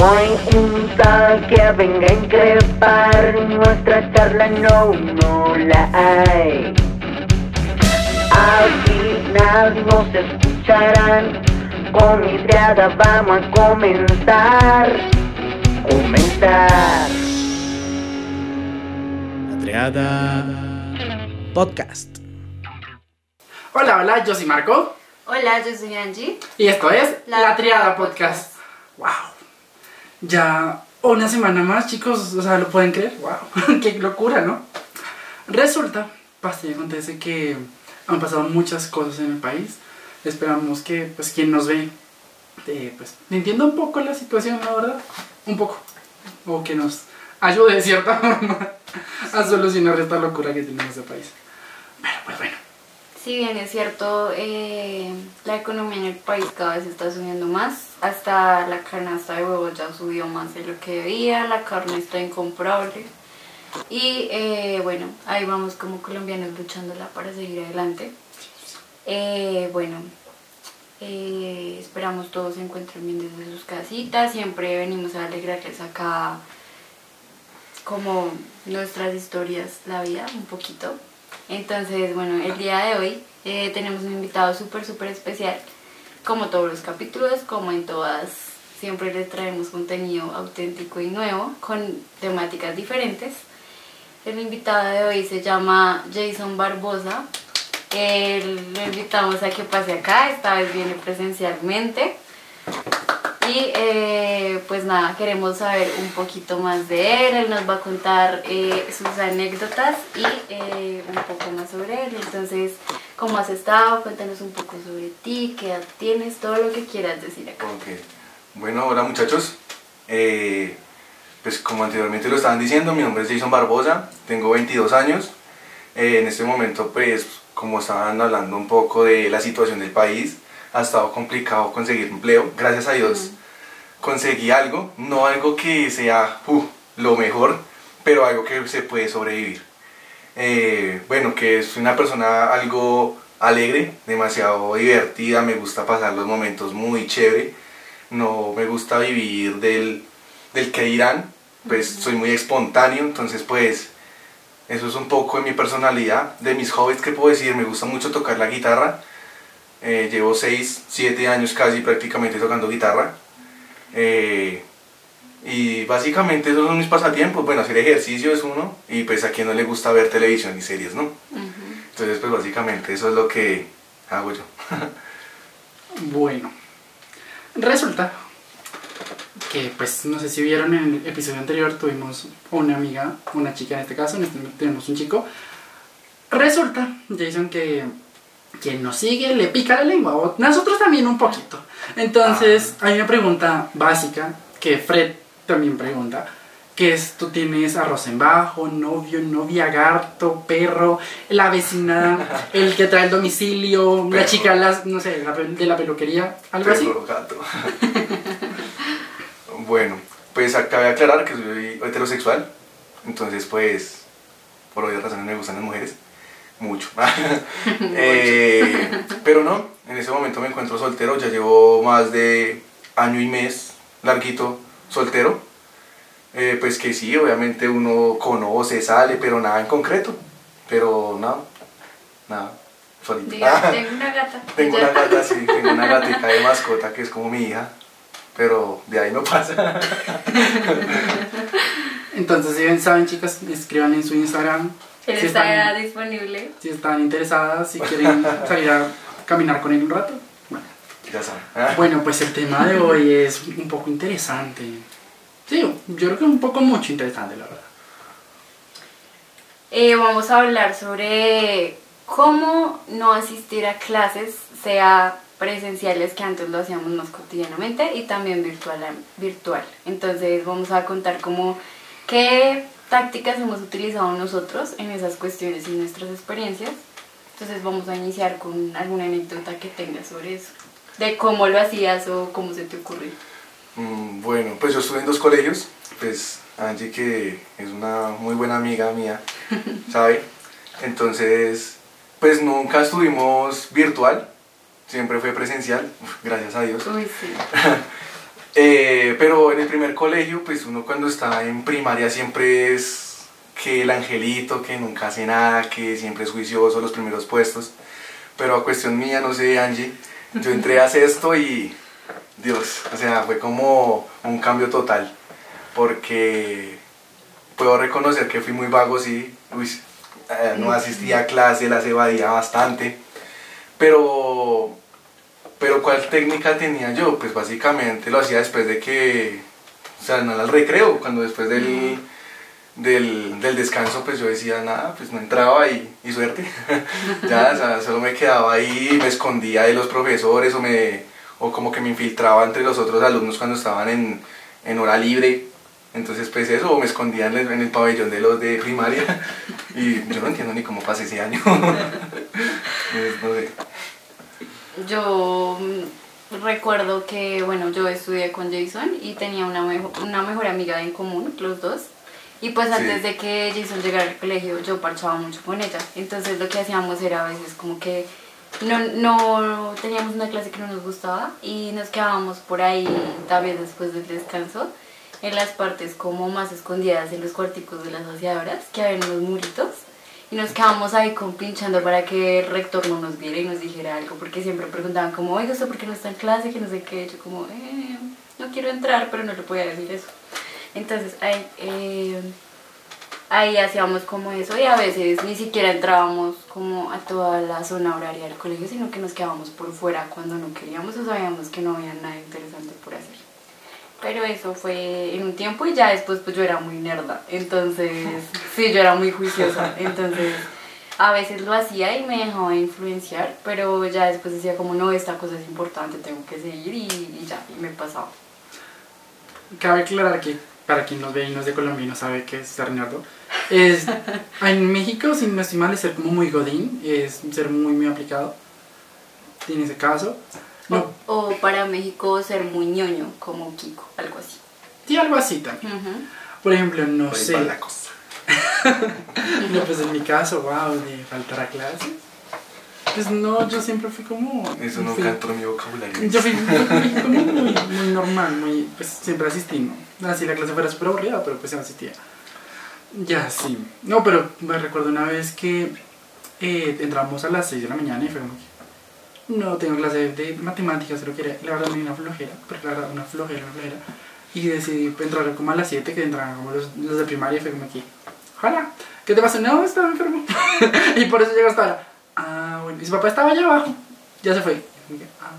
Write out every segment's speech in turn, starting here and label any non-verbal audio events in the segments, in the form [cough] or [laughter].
No hay junta que venga a increpar nuestra charla, no, no la hay. Al final nos escucharán, con mi triada vamos a comenzar, comenzar. La Triada Podcast. Hola, hola, yo soy Marco Hola, yo soy Angie. y esto es La, La Triada Triada Podcast. ¡Wow! Ya una semana más, chicos, o sea, ¿lo pueden creer? ¡Wow! [laughs] ¡Qué locura, ¿no? Resulta, pasa y acontece que han pasado muchas cosas en el país. Esperamos que, pues, quien nos ve, eh, pues, entienda un poco la situación, la verdad. Un poco. O que nos ayude de cierta [laughs] forma a solucionar esta locura que en el país. Pero, pues, bueno. Si bien es cierto, eh, la economía en el país cada vez está subiendo más. Hasta la canasta de huevos ya subió más de lo que debía, la carne está incomparable. Y eh, bueno, ahí vamos como colombianos luchándola para seguir adelante. Eh, bueno, eh, esperamos todos se encuentren bien desde sus casitas. Siempre venimos a alegrarles acá como nuestras historias, la vida, un poquito. Entonces, bueno, el día de hoy eh, tenemos un invitado súper, súper especial. Como todos los capítulos, como en todas, siempre les traemos contenido auténtico y nuevo con temáticas diferentes. El invitado de hoy se llama Jason Barbosa. Eh, lo invitamos a que pase acá, esta vez viene presencialmente. Y eh, pues nada, queremos saber un poquito más de él. Él nos va a contar eh, sus anécdotas y eh, un poco más sobre él. Entonces, ¿cómo has estado? Cuéntanos un poco sobre ti, qué edad tienes, todo lo que quieras decir acá. Bueno, hola muchachos. Eh, pues como anteriormente lo estaban diciendo, mi nombre es Jason Barbosa, tengo 22 años. Eh, en este momento, pues como estaban hablando un poco de la situación del país, ha estado complicado conseguir empleo. Gracias a Dios conseguí algo, no algo que sea uh, lo mejor, pero algo que se puede sobrevivir. Eh, bueno, que es una persona algo alegre, demasiado divertida, me gusta pasar los momentos muy chévere, no me gusta vivir del, del que dirán, pues soy muy espontáneo, entonces pues eso es un poco de mi personalidad, de mis hobbies que puedo decir, me gusta mucho tocar la guitarra, eh, llevo 6, 7 años casi prácticamente tocando guitarra, eh, y básicamente esos son mis pasatiempos, bueno, hacer ejercicio es uno, y pues a quien no le gusta ver televisión y series, ¿no? Entonces pues básicamente eso es lo que hago yo. [laughs] Bueno, resulta que, pues, no sé si vieron en el episodio anterior, tuvimos una amiga, una chica en este caso, en este tenemos un chico. Resulta, Jason, que quien nos sigue le pica la lengua, o nosotros también un poquito. Entonces, hay una pregunta básica que Fred también pregunta, que es, tú tienes arroz en bajo, novio, novia, gato, perro, la vecina, [laughs] el que trae el domicilio, la Perro. chica, las, no sé, la pe- de la peluquería, algo así. Perro, gato. [laughs] bueno, pues cabe aclarar que soy heterosexual, entonces pues por obvias razones me gustan las mujeres, mucho. [laughs] Eh, pero no, en ese momento me encuentro soltero, ya llevo más de año y mes larguito soltero. Eh, pues que sí, obviamente uno conoce, sale, pero nada en concreto. Pero nada, nada, solito. Diga, [laughs] tengo una gata. Tengo Ya. una gata, sí, [laughs] tengo una gatica de mascota que es como mi hija, pero de ahí no pasa. [laughs] Entonces, si bien saben, chicas, escriban en su Instagram Él si está están, disponible. si están interesadas, si quieren salir a caminar con él un rato. Bueno. Ya saben. Bueno, pues el tema de hoy es un poco interesante. Sí, yo creo que un poco mucho interesante, la verdad. Eh, vamos a hablar sobre cómo no asistir a clases, sea presenciales que antes lo hacíamos más cotidianamente y también virtual. virtual. Entonces vamos a contar cómo qué tácticas hemos utilizado nosotros en esas cuestiones y nuestras experiencias. Entonces vamos a iniciar con alguna anécdota que tengas sobre eso, de cómo lo hacías o cómo se te ocurrió. Mm, Bueno, pues yo estuve en dos colegios, pues Angie que es una muy buena amiga mía, [laughs] ¿sabe? Entonces, pues nunca estuvimos virtual, siempre fue presencial, gracias a Dios. Uy, sí. [laughs] Eh, pero en el primer colegio, pues uno cuando está en primaria siempre es que el angelito, que nunca hace nada, que siempre es juicioso, los primeros puestos. Pero a cuestión mía, no sé, Angie, yo entré a sexto y Dios, o sea, fue como un cambio total. Porque puedo reconocer que fui muy vago, sí. Uy, eh, no asistía a clase, las evadía bastante. Pero, pero ¿cuál técnica tenía yo? Pues básicamente lo hacía después de que, o sea, no era el recreo, cuando después del, del, del descanso, pues yo decía nada, pues no entraba y, y suerte. [laughs] ya, o sea, solo me quedaba ahí, me escondía de los profesores o, me, o como que me infiltraba entre los otros alumnos cuando estaban en, en hora libre. Entonces, pues eso, o me escondía en el, en el pabellón de los de primaria. [laughs] Y yo no entiendo ni cómo pasé ese año. [laughs] Pues, no sé. Yo mm, recuerdo que, bueno, yo estudié con Jason y tenía una, mejo- una mejor amiga en común, los dos. Y pues Sí. antes de que Jason llegara al colegio, yo parchaba mucho con ella. Entonces lo que hacíamos era a veces como que no, no teníamos una clase que no nos gustaba y nos quedábamos por ahí también después del descanso en las partes como más escondidas en los cuarticos de las aseadoras que había unos muritos y nos quedamos ahí compinchando para que el rector no nos viera y nos dijera algo porque siempre preguntaban como oiga usted por qué no está en clase que no sé qué yo como eh, no quiero entrar pero no le podía decir eso entonces ahí eh, ahí hacíamos como eso y a veces ni siquiera entrábamos como a toda la zona horaria del colegio, sino que nos quedábamos por fuera cuando no queríamos o sabíamos que no había nada interesante por hacer. Pero eso fue en un tiempo y ya después pues yo era muy nerda, entonces [laughs] sí, yo era muy juiciosa, entonces a veces lo hacía y me dejaba influenciar, pero ya después decía como no, esta cosa es importante, tengo que seguir y, y ya, y me pasaba. Cabe aclarar que para quien nos ve y no es de Colombia y no sabe qué es ser nerdo, es [laughs] en México, si no estoy mal, es ser como muy godín, es ser muy, muy aplicado. En ese caso, no, O, o para México ser muy ñoño, como Kiko, algo así. sí, algo así también. Ujú. Por ejemplo, no ahí sé, la cosa. [laughs] no, pues en mi caso, wow, de faltar a clases. Pues no, yo siempre fui como. Eso no fui- entró en mi vocabulario. Yo fui, fui como muy, muy normal, muy, pues siempre asistí, ¿no? Así la clase fuera súper aburrida, pero pues asistía. Ya, sí. No, pero me recuerdo una vez que eh, entramos a las 6 de la mañana y fue como que, no tengo clase de matemáticas, lo quería. La verdad me dio una flojera, pero la verdad una flojera, una flojera. Y decidí entrar como a las 7, que entraban como los, los de primaria y fue como que, hola, ¿qué te pasa? No, estaba enfermo. [laughs] y por eso llegó hasta ahora. Ah, bueno. Y su papá estaba allá abajo. Ya se fue. Y que, ah,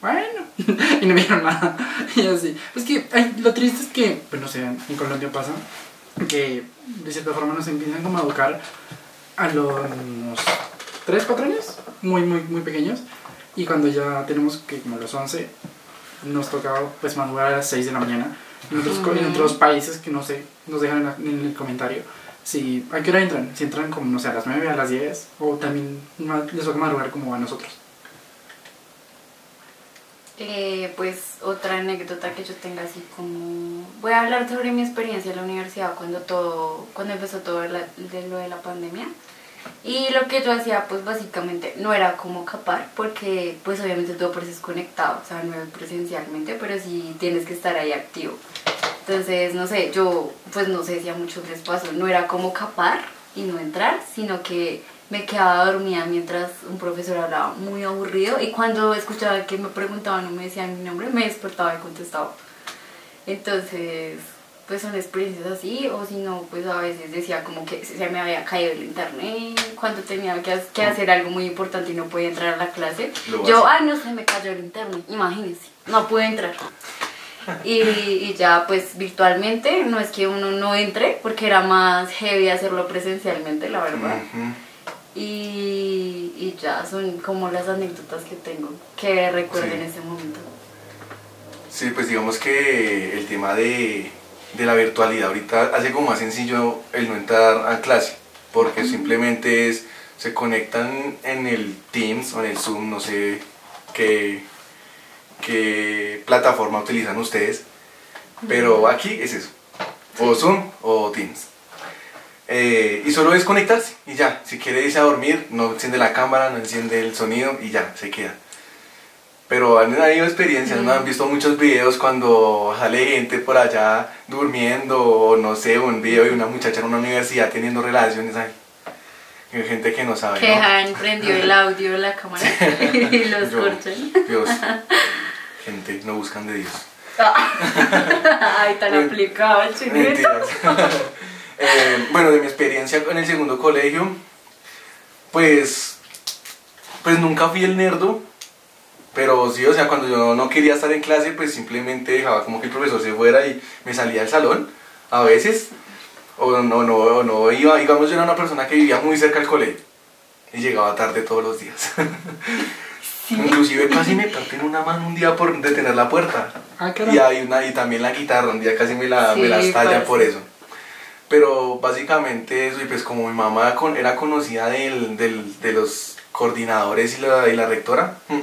bueno. [laughs] y no me dijeron nada. [laughs] y así. Pues que ay, lo triste es que, pues no sé, en Colombia pasa que de cierta forma nos empiezan como a educar a los 3, 4 años, muy, muy, muy pequeños. Y cuando ya tenemos que como los 11, nos toca pues madrugar a las 6 de la mañana. En otros, co- en otros países que no sé, nos dejan en, la- en el comentario. Si, ¿A qué hora entran? Si entran como, no sé, a las 9, a las 10, o también les toca madrugar como a nosotros. Eh, pues otra anécdota que yo tenga así como... Voy a hablar sobre mi experiencia en la universidad cuando todo, cuando empezó todo de lo de la pandemia. Y lo que yo hacía pues básicamente no era como capar porque pues obviamente tú apareces conectado, o sea, no es presencialmente, pero sí tienes que estar ahí activo. Entonces, no sé, yo pues no sé si a muchos les pasó, no era como capar y no entrar, sino que me quedaba dormida mientras un profesor hablaba muy aburrido y cuando escuchaba que me preguntaban o me decían mi nombre, me despertaba y contestaba. Entonces, pues son experiencias así, o si no, pues a veces decía como que se me había caído el internet cuando tenía que, que hacer algo muy importante y no podía entrar a la clase. Yo, ay, no se me cayó el internet, imagínense, no pude entrar. Y, y ya pues virtualmente, no es que uno no entre, porque era más heavy hacerlo presencialmente, la verdad. Y, y ya son como las anécdotas que tengo, que recuerdo Sí. en ese momento. Sí, pues digamos que el tema de, de la virtualidad ahorita hace como más sencillo el no entrar a clase, porque simplemente es, se conectan en el Teams o en el Zoom, no sé qué, qué plataforma utilizan ustedes, pero aquí es eso, o Zoom o Teams. Eh, y solo es conectarse y ya, si quiere irse a dormir, no enciende la cámara, no enciende el sonido y ya, se queda. Pero han habido experiencias, ¿no? Han visto muchos videos cuando sale gente por allá durmiendo, o no sé, un video de una muchacha en una universidad teniendo relaciones ahí. Hay gente que no sabe, Que ¿no? han prendido el audio de la cámara [laughs] [laughs] y los Yo, corchan. Dios, [laughs] gente, no buscan de Dios. [laughs] Ay, tan Men- aplicado el chiquito. [laughs] Eh, bueno, de mi experiencia en el segundo colegio, pues, pues nunca fui el nerdo, pero sí, o sea, cuando yo no quería estar en clase, pues simplemente dejaba como que el profesor se fuera y me salía del salón, a veces, o no, no, o no iba, digamos, yo era una persona que vivía muy cerca del colegio y llegaba tarde todos los días. [laughs] Inclusive casi me parten una mano un día por detener la puerta. Ah, Y, hay una, y también la guitarra, un día casi me la, me Sí, la estalla por eso. Pero básicamente eso, y pues como mi mamá con- era conocida del, del- de los coordinadores y la, y la rectora, mm,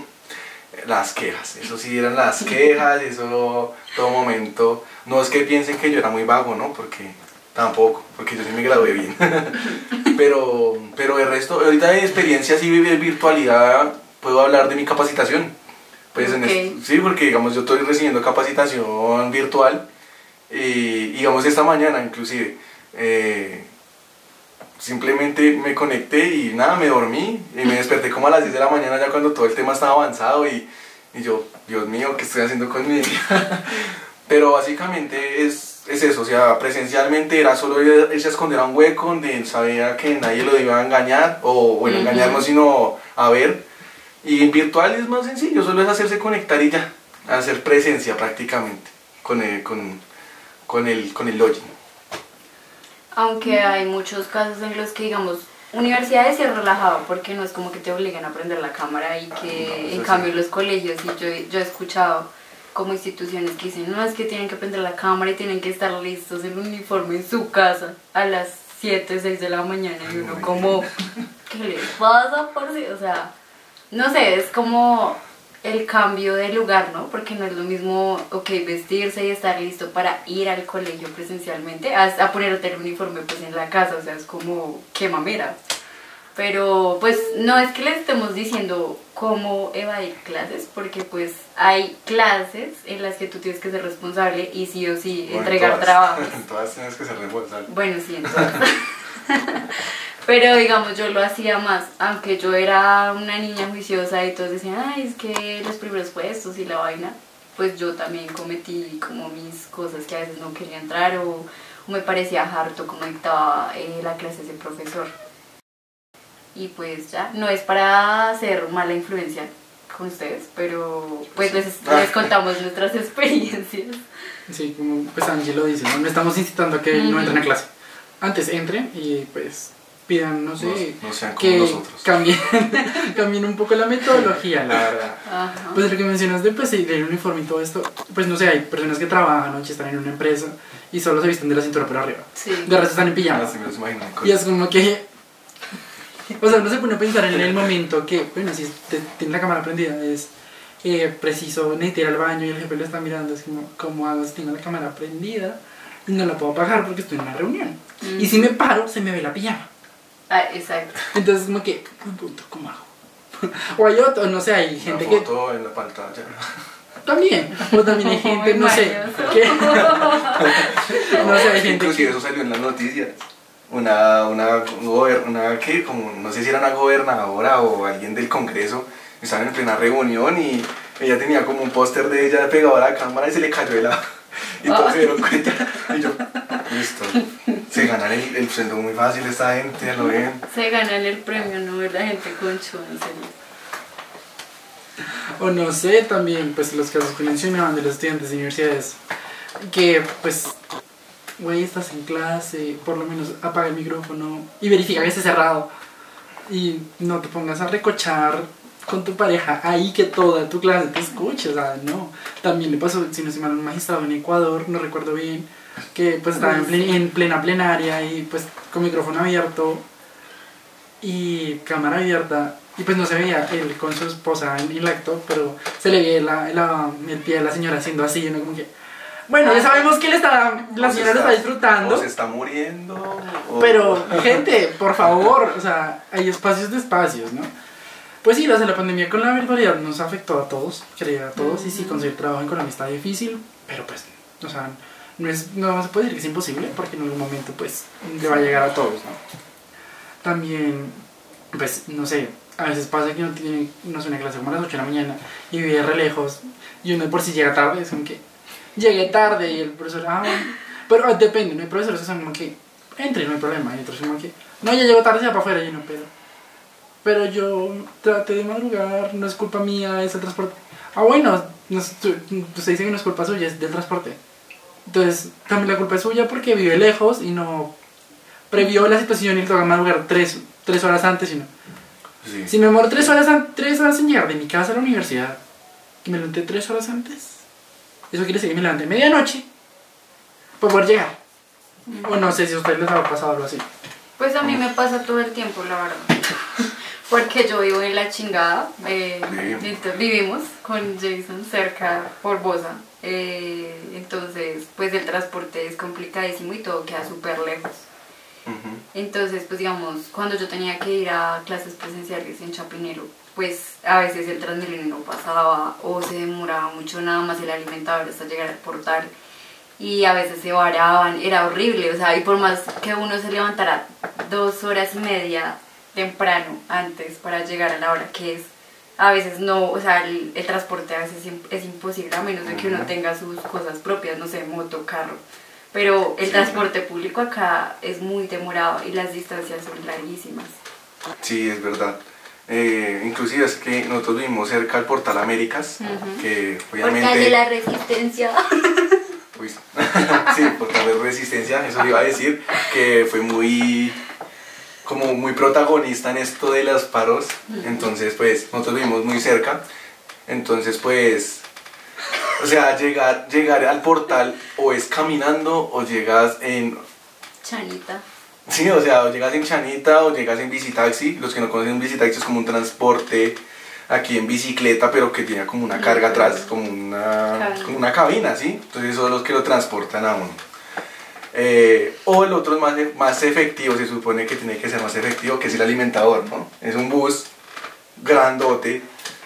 las quejas, eso sí eran las [laughs] quejas, eso todo momento. No es que piensen que yo era muy vago, ¿no? Porque tampoco, porque yo sí me gradué bien. [laughs] pero, pero el resto, ahorita de experiencia así de virtualidad, puedo hablar de mi capacitación. Pues en Ok. est- sí, porque digamos yo estoy recibiendo capacitación virtual y digamos esta mañana inclusive eh, simplemente me conecté y nada, me dormí y me desperté como a las 10 de la mañana ya cuando todo el tema estaba avanzado y, y yo, Dios mío, ¿qué estoy haciendo con mi vida? [laughs] Pero básicamente es, es eso, o sea, presencialmente era solo ir- irse a esconder a un hueco donde sabía que nadie lo iba a engañar, o bueno, Ujú. engañarnos sino a ver. Y virtual es más sencillo, solo es hacerse conectar y ya, hacer presencia prácticamente con el, con, con el, con el login. Aunque hay muchos casos en los que, digamos, universidades sí es relajado porque no es como que te obligan a aprender la cámara y que No, en sí. cambio los colegios, y yo, yo he escuchado como instituciones que dicen, no, es que tienen que aprender la cámara y tienen que estar listos en uniforme en su casa a las 7, 6 de la mañana y uno como, ¿qué les pasa por si? O sea, no sé, es como el cambio de lugar, ¿no? Porque no es lo mismo, ok, vestirse y estar listo para ir al colegio presencialmente, a, a ponerte el uniforme pues en la casa, o sea, es como, qué mamera. Pero pues no es que les estemos diciendo cómo evadir clases, porque pues hay clases en las que tú tienes que ser responsable y sí o sí Bueno, entregar todas- trabajos. [laughs] todas tienes que ser responsables. Bueno, sí, entonces. [laughs] Pero digamos, yo lo hacía más, aunque yo era una niña juiciosa y todos decían, ay, es que los primeros puestos y la vaina, pues yo también cometí como mis cosas que a veces no quería entrar o, o me parecía harto como dictaba eh, la clase ese profesor. Y pues ya, no es para hacer mala influencia con ustedes, pero pues les, les contamos nuestras experiencias. Sí, como pues Angie lo dice, ¿no? No estamos incitando a que no Ujú. entren a clase. Antes entren y pues pidan, no sé, No- no sean como que nosotros. cambien, [laughs] cambien un poco la metodología, la verdad. Ajá. Pues lo que mencionas de pues, del uniforme y todo esto, pues no sé, hay personas que trabajan o que están en una empresa y solo se visten de la cintura para arriba. Sí. De resto están en pijama. Así me los imagino. Y es como que. O sea, uno se pone a pensar en el [laughs] momento que, bueno, si te- tiene la cámara prendida, es eh, preciso necesitar ir al baño y el jefe lo está mirando. Es como, ¿cómo hago si tengo la cámara prendida y no la puedo apagar porque estoy en una reunión? Y si me paro, se me ve la pijama. Ah, exacto. Entonces, como que, buen punto, ¿cómo hago? [laughs] o hay otro, no sé, hay Una gente que. foto en la pantalla. [laughs] También. O también hay [laughs] gente, no sé. Que, no sé, hay gente Inclusive que. eso salió en las noticias. Una, una, gober- una, ¿qué? Como, no sé si era una gobernadora o alguien del Congreso, estaban en plena reunión y ella tenía como un póster de ella pegado a la cámara y se le cayó de lado. [laughs] Y todos se dieron cuenta. Y yo, listo, se ganan el, el sueldo muy fácil esta gente, ya lo ven. Se ganan el premio Nobel la gente con show, en serio. O no sé, también, pues los casos que mencionaban de los estudiantes de universidades, que pues, güey, estás en clase, por lo menos apaga el micrófono y verifica que esté cerrado. Y no te pongas a recochar con tu pareja ahí que toda tu clase te escuche, o sea, no. También le pasó, si no se mal, a un magistrado en Ecuador, no recuerdo bien, que pues estaba en, plen- en plena plenaria y pues con micrófono abierto y cámara abierta y pues no se veía él con su esposa en el acto, pero se le veía la, la- el pie de la señora haciendo así, y uno como que... Bueno, ya sabemos que él está, la O se señora lo está disfrutando, O se está muriendo. o- pero gente, por favor, o sea, hay espacios de espacios, ¿no? Pues sí, sea, la pandemia con la virtualidad nos afectó a todos, creo, a todos. Y sí, conseguir trabajo en Colombia está difícil, pero pues, o sea, no, es, no se puede decir que es imposible, porque en algún momento, pues, le va a llegar a todos, ¿no? También, pues, no sé, a veces pasa que uno tiene, no sé, una clase como a las 8 de la mañana y vive re lejos, y uno por si llega tarde, es como que llegué tarde y el profesor, ah, bueno. Pero ah, depende, no hay profesores que son como que entre, no hay problema, y otros como que, no, ya llego tarde, se va para afuera, y no, pero pero yo traté de madrugar, no es culpa mía, es el transporte. Ah, bueno, no usted dice que no es culpa suya, es del transporte. Entonces, también la culpa es suya porque vive lejos y no previó la situación y toca madrugar tres, tres horas antes. Y no. Sí. Si me demoro tres horas, tres horas en llegar de mi casa a la universidad me levanté tres horas antes, eso quiere decir que me levanté medianoche para poder llegar. O no sé si a ustedes les ha pasado algo así. Pues a mí me pasa todo el tiempo, la verdad. [laughs] Porque yo vivo en la chingada. eh, entonces vivimos con Jason cerca por Bosa. eh, entonces, pues el transporte es complicadísimo y todo queda súper lejos. Entonces, pues digamos, cuando yo tenía que ir a clases presenciales en Chapinero, pues a veces el Transmilenio no pasaba o se demoraba mucho nada más el alimentador hasta llegar al portal y a veces se varaban, era horrible, o sea, y por más que uno se levantara dos horas y media temprano antes para llegar a la hora que es, a veces no, o sea, el, el transporte a veces es imposible a menos de que uno tenga sus cosas propias, no sé, moto, carro. Pero el Sí. transporte público acá es muy demorado y las distancias son larguísimas. Sí, es verdad. Eh, inclusive es que nosotros vivimos cerca al Portal Américas, Ujú. que Portal de obviamente... la resistencia. [laughs] Uy, [laughs] sí, Portal de Resistencia, eso le iba a decir, que fue muy como muy protagonista en esto de los paros, entonces pues nosotros vivimos muy cerca, entonces pues, o sea, llegar, llegar al portal o es caminando o llegas en Chanita. Sí, o sea, o llegas en chanita o llegas en bicitaxi. Los que no conocen un bicitaxi es como un transporte aquí en bicicleta, pero que tiene como una carga atrás, como una, Cabina. como una cabina, ¿sí? Entonces son los que lo transportan a uno. Eh, o el otro es más, más efectivo, se supone que tiene que ser más efectivo, que es el alimentador, ¿no? Es un bus grandote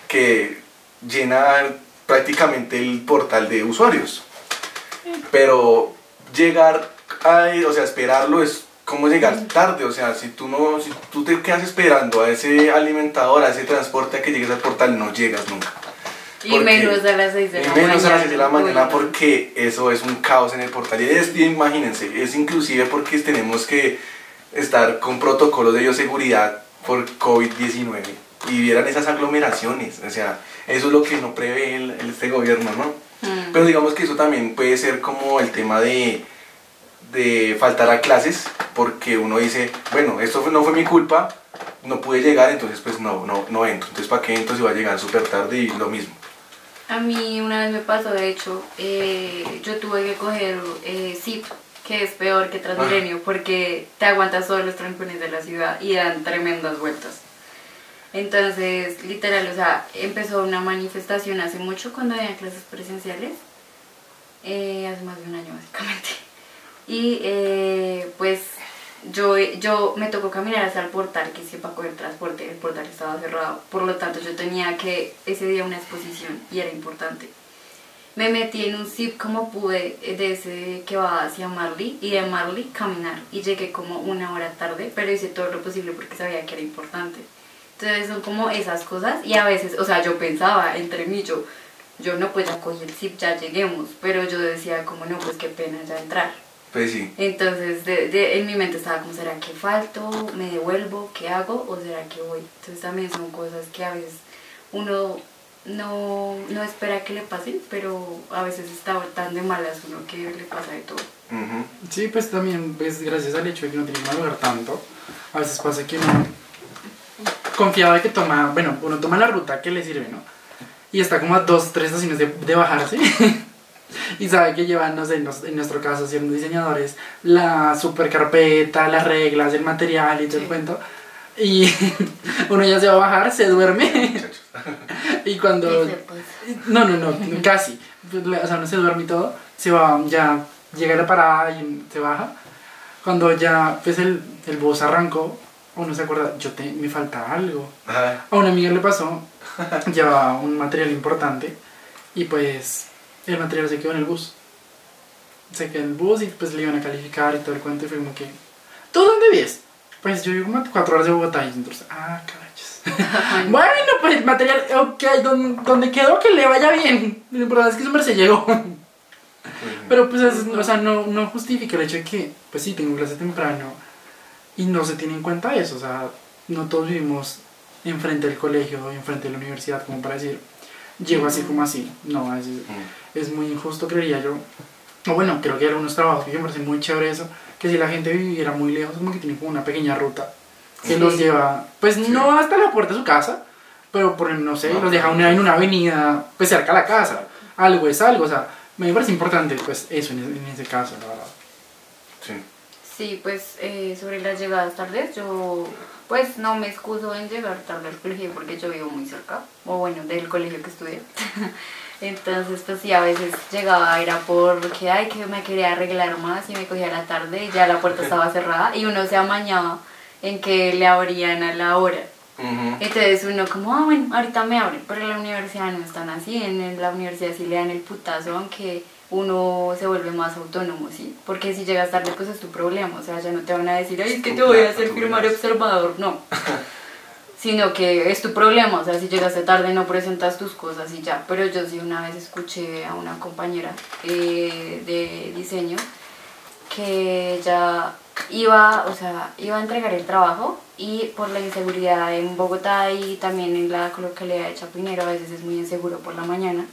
que llena prácticamente el portal de usuarios. Pero llegar a, o sea, esperarlo es como llegar tarde, o sea, si tú no, si tú te quedas esperando a ese alimentador, a ese transporte a que llegues al portal, no llegas nunca. Y Porque- menos a las 6 de Y la mañana. menos a las 6 de la mañana porque eso es un caos en el portal. Y es, y imagínense, es inclusive porque tenemos que estar con protocolos de bioseguridad por COVID-19 y vieran esas aglomeraciones. O sea, eso es lo que no prevé el- este gobierno, ¿no? Mm. Pero digamos que eso también puede ser como el tema de, de faltar a clases, porque uno dice, bueno, esto no fue mi culpa, no pude llegar, entonces pues no, no, no entro. Entonces, ¿para qué entro si va a llegar súper tarde y lo mismo? A mí una vez me pasó, de hecho, eh, yo tuve que coger eh, Zip, que es peor que Transmilenio, porque te aguantas todos los trancones de la ciudad y dan tremendas vueltas. Entonces, literal, o sea, empezó una manifestación hace mucho cuando había clases presenciales, eh, hace más de un año básicamente. Y eh, pues yo, yo me tocó caminar hasta el portal, que es para coger transporte, el portal estaba cerrado, por lo tanto yo tenía que ese día una exposición y era importante. Me metí en un zip como pude eh, de ese que va hacia Marley y de Marley caminar y llegué como una hora tarde, pero hice todo lo posible porque sabía que era importante. Entonces son como esas cosas y a veces, o sea, yo pensaba entre mí, yo, yo no pues ya cogí el zip, ya lleguemos, pero yo decía como no, pues qué pena ya entrar. Pues sí. Entonces de, de- en mi mente estaba como, ¿será que falto? ¿Me devuelvo? ¿Qué hago? ¿O será que voy? Entonces también son cosas que a veces uno no, no espera que le pasen, pero a veces está tan de malas uno que le pasa de todo. Sí, pues también, pues gracias al hecho de que no tiene que madrugar tanto, a veces pasa que uno confiado de que toma, bueno, uno toma la ruta que le sirve, ¿no? Y está como a dos, tres estaciones de, de bajarse. [laughs] [laughs] y sabe que llevan, no sé, en, nuestro caso, siendo diseñadores, la super carpeta, las reglas, el material y todo el Sí. cuento. Y [laughs] uno ya se va a bajar, se duerme. [laughs] Y cuando... No, no, no, casi. O sea, no se duerme y todo. Se va, ya llega a la parada y se baja. Cuando ya, pues el, el bus arrancó uno se acuerda, yo te, me falta algo. A una amiga le pasó, llevaba un material importante y pues el material se quedó en el bus. Se quedó en el bus y pues le iban a calificar y todo el cuento y fue como que, ¿tú dónde vives? Pues yo vivo como cuatro horas de Bogotá y entonces, ah, carachos. [laughs] bueno, pues el material, ok, don- donde quedó que le vaya bien. Lo importante es que siempre se llegó. Pero pues, es- o sea, no, no justifica el hecho de que, pues sí, tengo clase temprano y no se tiene en cuenta eso. O sea, no todos vivimos enfrente del colegio, enfrente de la universidad, como para decir, llego así como así. No, es, Mm. Es muy injusto, creería yo. O bueno, creo que hay algunos trabajos que me parece muy chévere eso, que si la gente viviera muy lejos, como que tiene como una pequeña ruta que Sí. los lleva, pues Sí. no hasta la puerta de su casa, pero por no sé, No, los deja una, en una avenida, pues cerca a la casa. Algo es algo, o sea, me parece importante pues eso en, en ese caso, la verdad. Sí. Sí, pues eh, sobre las llegadas tardes, yo pues no me excuso en llegar tarde al colegio porque yo vivo muy cerca, o bueno, del colegio que estudié. [laughs] Entonces, pues sí, a veces llegaba, era porque, ay, que me quería arreglar más y me cogía la tarde y ya la puerta [laughs] estaba cerrada y uno se amañaba en que le abrían a la hora. Entonces uno como, ah, bueno, ahorita me abren, pero en la universidad no están así, en la universidad sí le dan el putazo, aunque uno se vuelve más autónomo, ¿sí? Porque si llegas tarde, pues es tu problema, o sea, ya no te van a decir, ay, es que te voy a hacer firmar observador, no. [laughs] Sino que es tu problema, o sea, si llegaste tarde no presentas tus cosas y ya. Pero yo sí una vez escuché a una compañera eh, de diseño que ella iba, o sea, iba a entregar el trabajo y por la inseguridad en Bogotá y también en la localidad de Chapinero a veces es muy inseguro por la mañana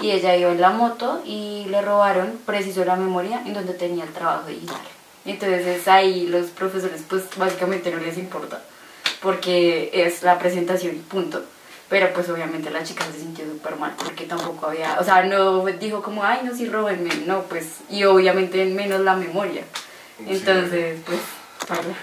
y ella iba en la moto y le robaron preciso la memoria en donde tenía el trabajo digital. Entonces ahí los profesores pues básicamente no les importa porque es la presentación y punto. Pero pues obviamente la chica se sintió súper mal porque tampoco había, o sea, no dijo como, ay, no, sí, róbenme, no, pues, y obviamente menos la memoria. Sí. Entonces, pues, parla.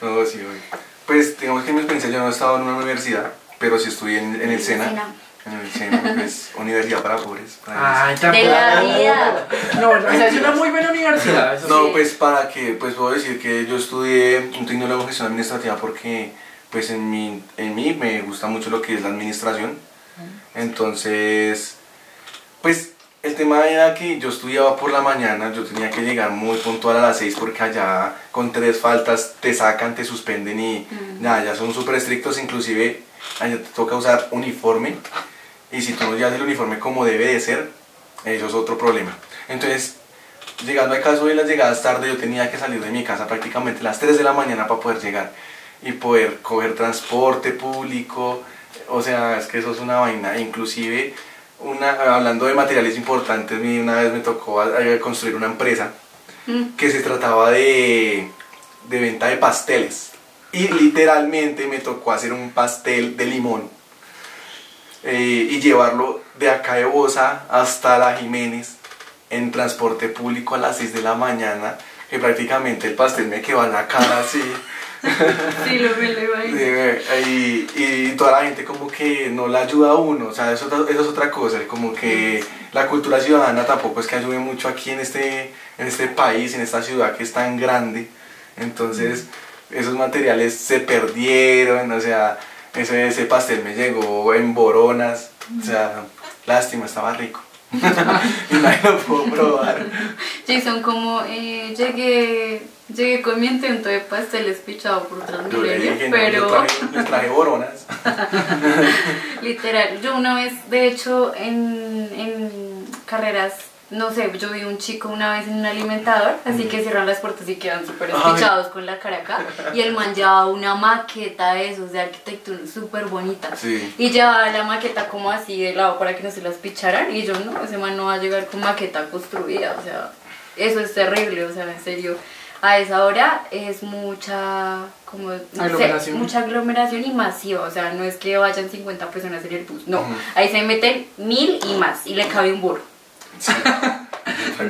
No, sí, obvio. Pues digamos que en mi experiencia yo no he estado en una universidad, pero sí estudié en, en el SENA. En el SENA, pues [laughs] Universidad para Pobres. para Ay, De la vida. No, o sea, es una muy buena universidad. Eso No, sí. pues para que, pues puedo decir que yo estudié un tecnólogo en gestión administrativa porque pues en mí, en mí me gusta mucho lo que es la administración. Entonces, pues el tema era que yo estudiaba por la mañana, yo tenía que llegar muy puntual a las 6 porque allá con tres faltas te sacan, te suspenden y nada, ya son súper estrictos, inclusive allá te toca usar uniforme y si tú no llevas el uniforme como debe de ser, eso es otro problema. Entonces, llegando al caso de las llegadas tarde, yo tenía que salir de mi casa prácticamente a las 3 de la mañana para poder llegar y poder coger transporte público. O sea, es que eso es una vaina. Inclusive, una, hablando de materiales importantes, una vez me tocó construir una empresa Mm. que se trataba de, de venta de pasteles. Y literalmente me tocó hacer un pastel de limón eh, y llevarlo de acá de Bosa hasta la Jiménez en transporte público a las 6 de la mañana, que prácticamente el pastel me quedó en la cara así. [laughs] Sí, lo me lo imagino. y, y toda la gente como que no la ayuda a uno, o sea, eso, eso es otra cosa, como que la cultura ciudadana tampoco es que ayude mucho aquí en este, en este país, en esta ciudad que es tan grande, entonces esos materiales se perdieron, o sea, ese, ese pastel me llegó en boronas, o sea, lástima, estaba rico. [laughs] y nadie lo pudo probar. [laughs] Jason, como eh, llegué, llegué con mi intento de pasteles pichado por Transmilenio, no, pero yo traje, les traje boronas. [laughs] literal, yo una vez, de hecho, en, en carreras, no sé, yo vi un chico una vez en un alimentador, así que cierran las puertas y quedan súper espichados con la cara acá, y el man llevaba una maqueta de esos de arquitectura súper bonita. Sí. Y llevaba la maqueta como así de lado para que no se las picharan. Y yo, no, ese man no va a llegar con maqueta construida. O sea, eso es terrible. O sea, en serio, a esa hora es mucha, como, no sé, Aglomeración. mucha aglomeración y masiva. O sea, no es que vayan 50 personas en el bus. No, ahí se meten mil y más. Y le cabe un burro. [laughs]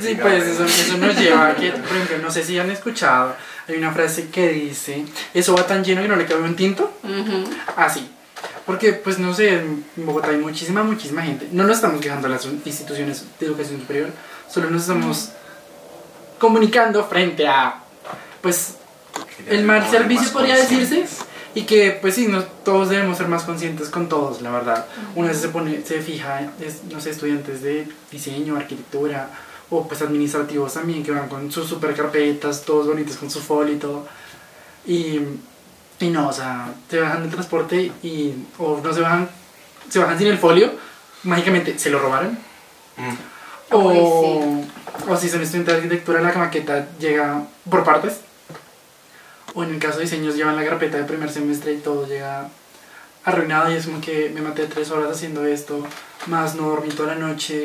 Sí, pues eso, eso nos lleva a que, por ejemplo, no sé si han escuchado, hay una frase que dice, eso va tan lleno que no le cabe un tinto. Así. Porque, pues no sé, en Bogotá hay muchísima, muchísima gente. No nos estamos quejando a las instituciones de educación superior, solo nos estamos comunicando frente a, pues, el mal servicio podría decirse y que pues sí, no, todos debemos ser más conscientes con todos, la verdad. Una vez se pone, se fija, es, no sé, estudiantes de diseño, arquitectura o pues administrativos también que van con sus super carpetas, todos bonitos con su folio y todo. Y, y no, o sea, se bajan del transporte y o no se bajan, se bajan sin el folio, mágicamente se lo robaron. Mm. O, o si son estudiantes de arquitectura, la maqueta llega por partes. O en el caso de diseños, llevan la carpeta de primer semestre y todo llega arruinado. Y es como que me maté tres horas haciendo esto, más no dormí toda la noche.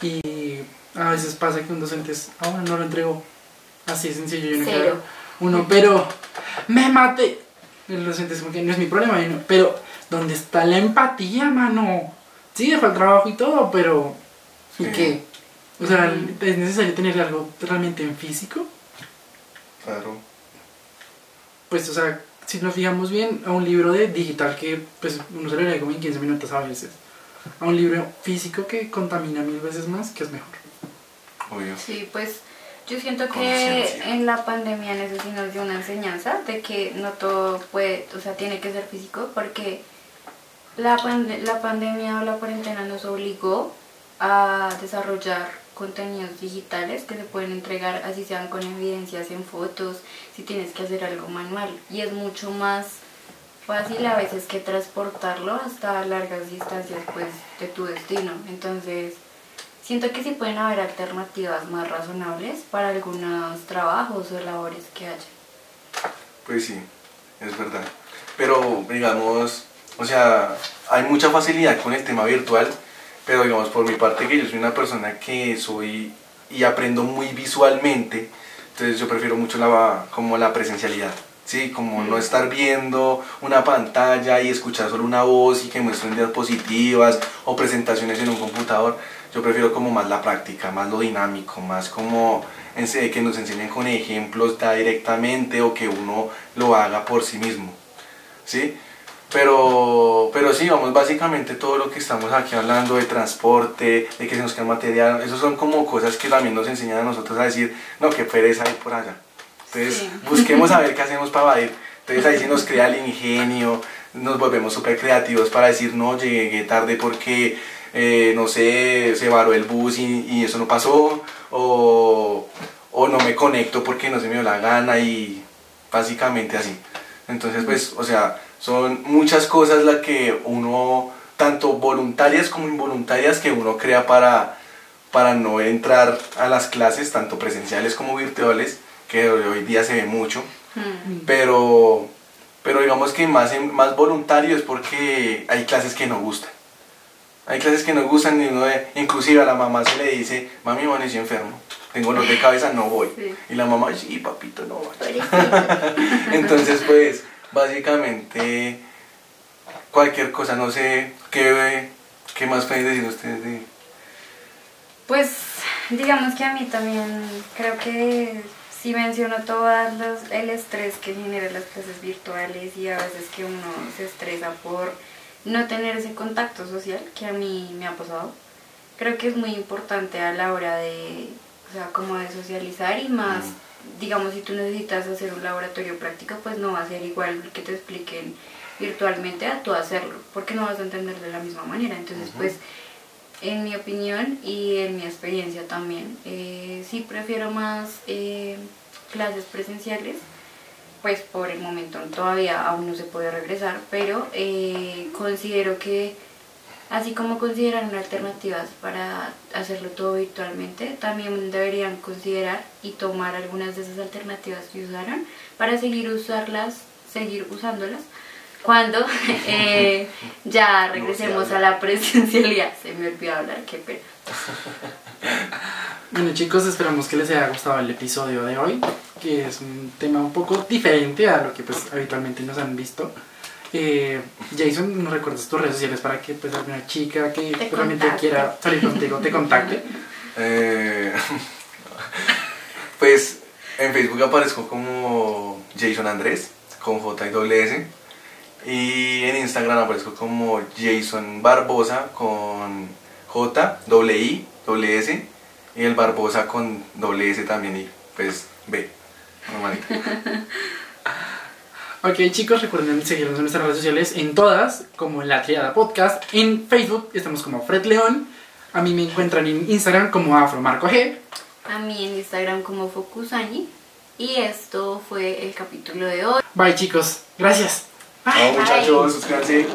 Y a veces pasa que un docente es, ah, bueno, no lo entregó. Así de sencillo, yo no Cero. quiero. Uno, pero me maté. El docente es como que no es mi problema, pero ¿dónde está la empatía, mano? Sí, dejó el trabajo y todo, pero ¿y Sí. qué? O sea, es necesario tener algo realmente en físico. Claro. Pues, o sea, si nos fijamos bien, a un libro de digital que pues uno se lo lee como en 15 minutos a veces, a un libro físico que contamina mil veces más, que es mejor. Obvio. Sí, pues yo siento que en la pandemia en eso sí nos dio una enseñanza de que no todo puede, o sea, tiene que ser físico porque la, pande- la pandemia o la cuarentena nos obligó a desarrollar contenidos digitales que se pueden entregar así sean con evidencias en fotos, si tienes que hacer algo manual y es mucho más fácil a veces que transportarlo hasta largas distancias pues de tu destino. Entonces, Siento que sí pueden haber alternativas más razonables para algunos trabajos o labores que haya. Pues sí, es verdad. Pero, digamos, o sea, hay mucha facilidad con el tema virtual, pero digamos, por mi parte que yo soy una persona que soy y aprendo muy visualmente, entonces yo prefiero mucho la, como la presencialidad. Sí, como no estar viendo una pantalla y escuchar solo una voz y que muestren diapositivas o presentaciones en un computador. Yo prefiero como más la práctica, más lo dinámico, más como que nos enseñen con ejemplos directamente o que uno lo haga por sí mismo. ¿Sí? Pero, pero sí, vamos, básicamente todo lo que estamos aquí hablando de transporte, de que se nos queda material, eso son como cosas que también nos enseñan a nosotros a decir, no, qué pereza hay por allá. Entonces, Sí. busquemos a ver qué [laughs] hacemos para evadir. Entonces ahí se nos crea el ingenio, nos volvemos súper creativos para decir, no, llegué tarde porque, eh, no sé, se varó el bus y, y eso no pasó, o, o no me conecto porque no se me dio la gana y básicamente así. Entonces, pues, o sea, son muchas cosas las que uno, tanto voluntarias como involuntarias, que uno crea para, para no entrar a las clases, tanto presenciales como virtuales, que hoy día se ve mucho, Hmm. pero, pero digamos que más, más voluntario es porque hay clases que no gustan. Hay clases que no gustan y uno de- inclusive a la mamá se le dice, mami, amanecí enfermo, tengo dolor de cabeza, no voy. Sí. Y la mamá, sí, papito, no voy. Pobrecito. [laughs] Entonces, pues, básicamente, cualquier cosa, no sé, ¿qué, qué más pueden decir ustedes de...? Pues digamos que a mí también creo que sí menciono todo el estrés que genera las clases virtuales y a veces que uno se estresa por no tener ese contacto social que a mí me ha pasado. Creo que es muy importante a la hora de, o sea, como de socializar y más, digamos, si tú necesitas hacer un laboratorio práctico, pues no va a ser igual que te expliquen virtualmente a tú hacerlo, porque no vas a entender de la misma manera. Entonces, pues en mi opinión y en mi experiencia también, eh, sí prefiero más eh, clases presenciales, pues por el momento todavía aún no se puede regresar, pero eh, considero que así como consideraron alternativas para hacerlo todo virtualmente, también deberían considerar y tomar algunas de esas alternativas que usaron para seguir usarlas, seguir usándolas cuando [laughs] eh, ya regresemos a la presencialidad. Se me olvidó hablar, qué pena. [laughs] Bueno chicos, esperamos que les haya gustado el episodio de hoy, que es un tema un poco diferente a lo que pues habitualmente nos han visto. Eh, Jason, ¿nos recuerdas tus redes sociales para que pues alguna chica que Te realmente contacte. quiera salir contigo te contacte? [laughs] Eh, [laughs] pues en Facebook aparezco como Jason Andrés, con J y doble S. Y en Instagram aparezco como Jason Barbosa, con J, doble I, doble S. Y el Barbosa con doble S también y pues B. Normalito. [laughs] Ok chicos, recuerden seguirnos en nuestras redes sociales en todas, como La Triada Podcast. En Facebook estamos como Fred León. A mí me encuentran en Instagram como Afromarco G. A mí en Instagram como Focusani. Y esto fue el capítulo de hoy. Bye chicos, gracias. Chao muchachos, suscríbanse.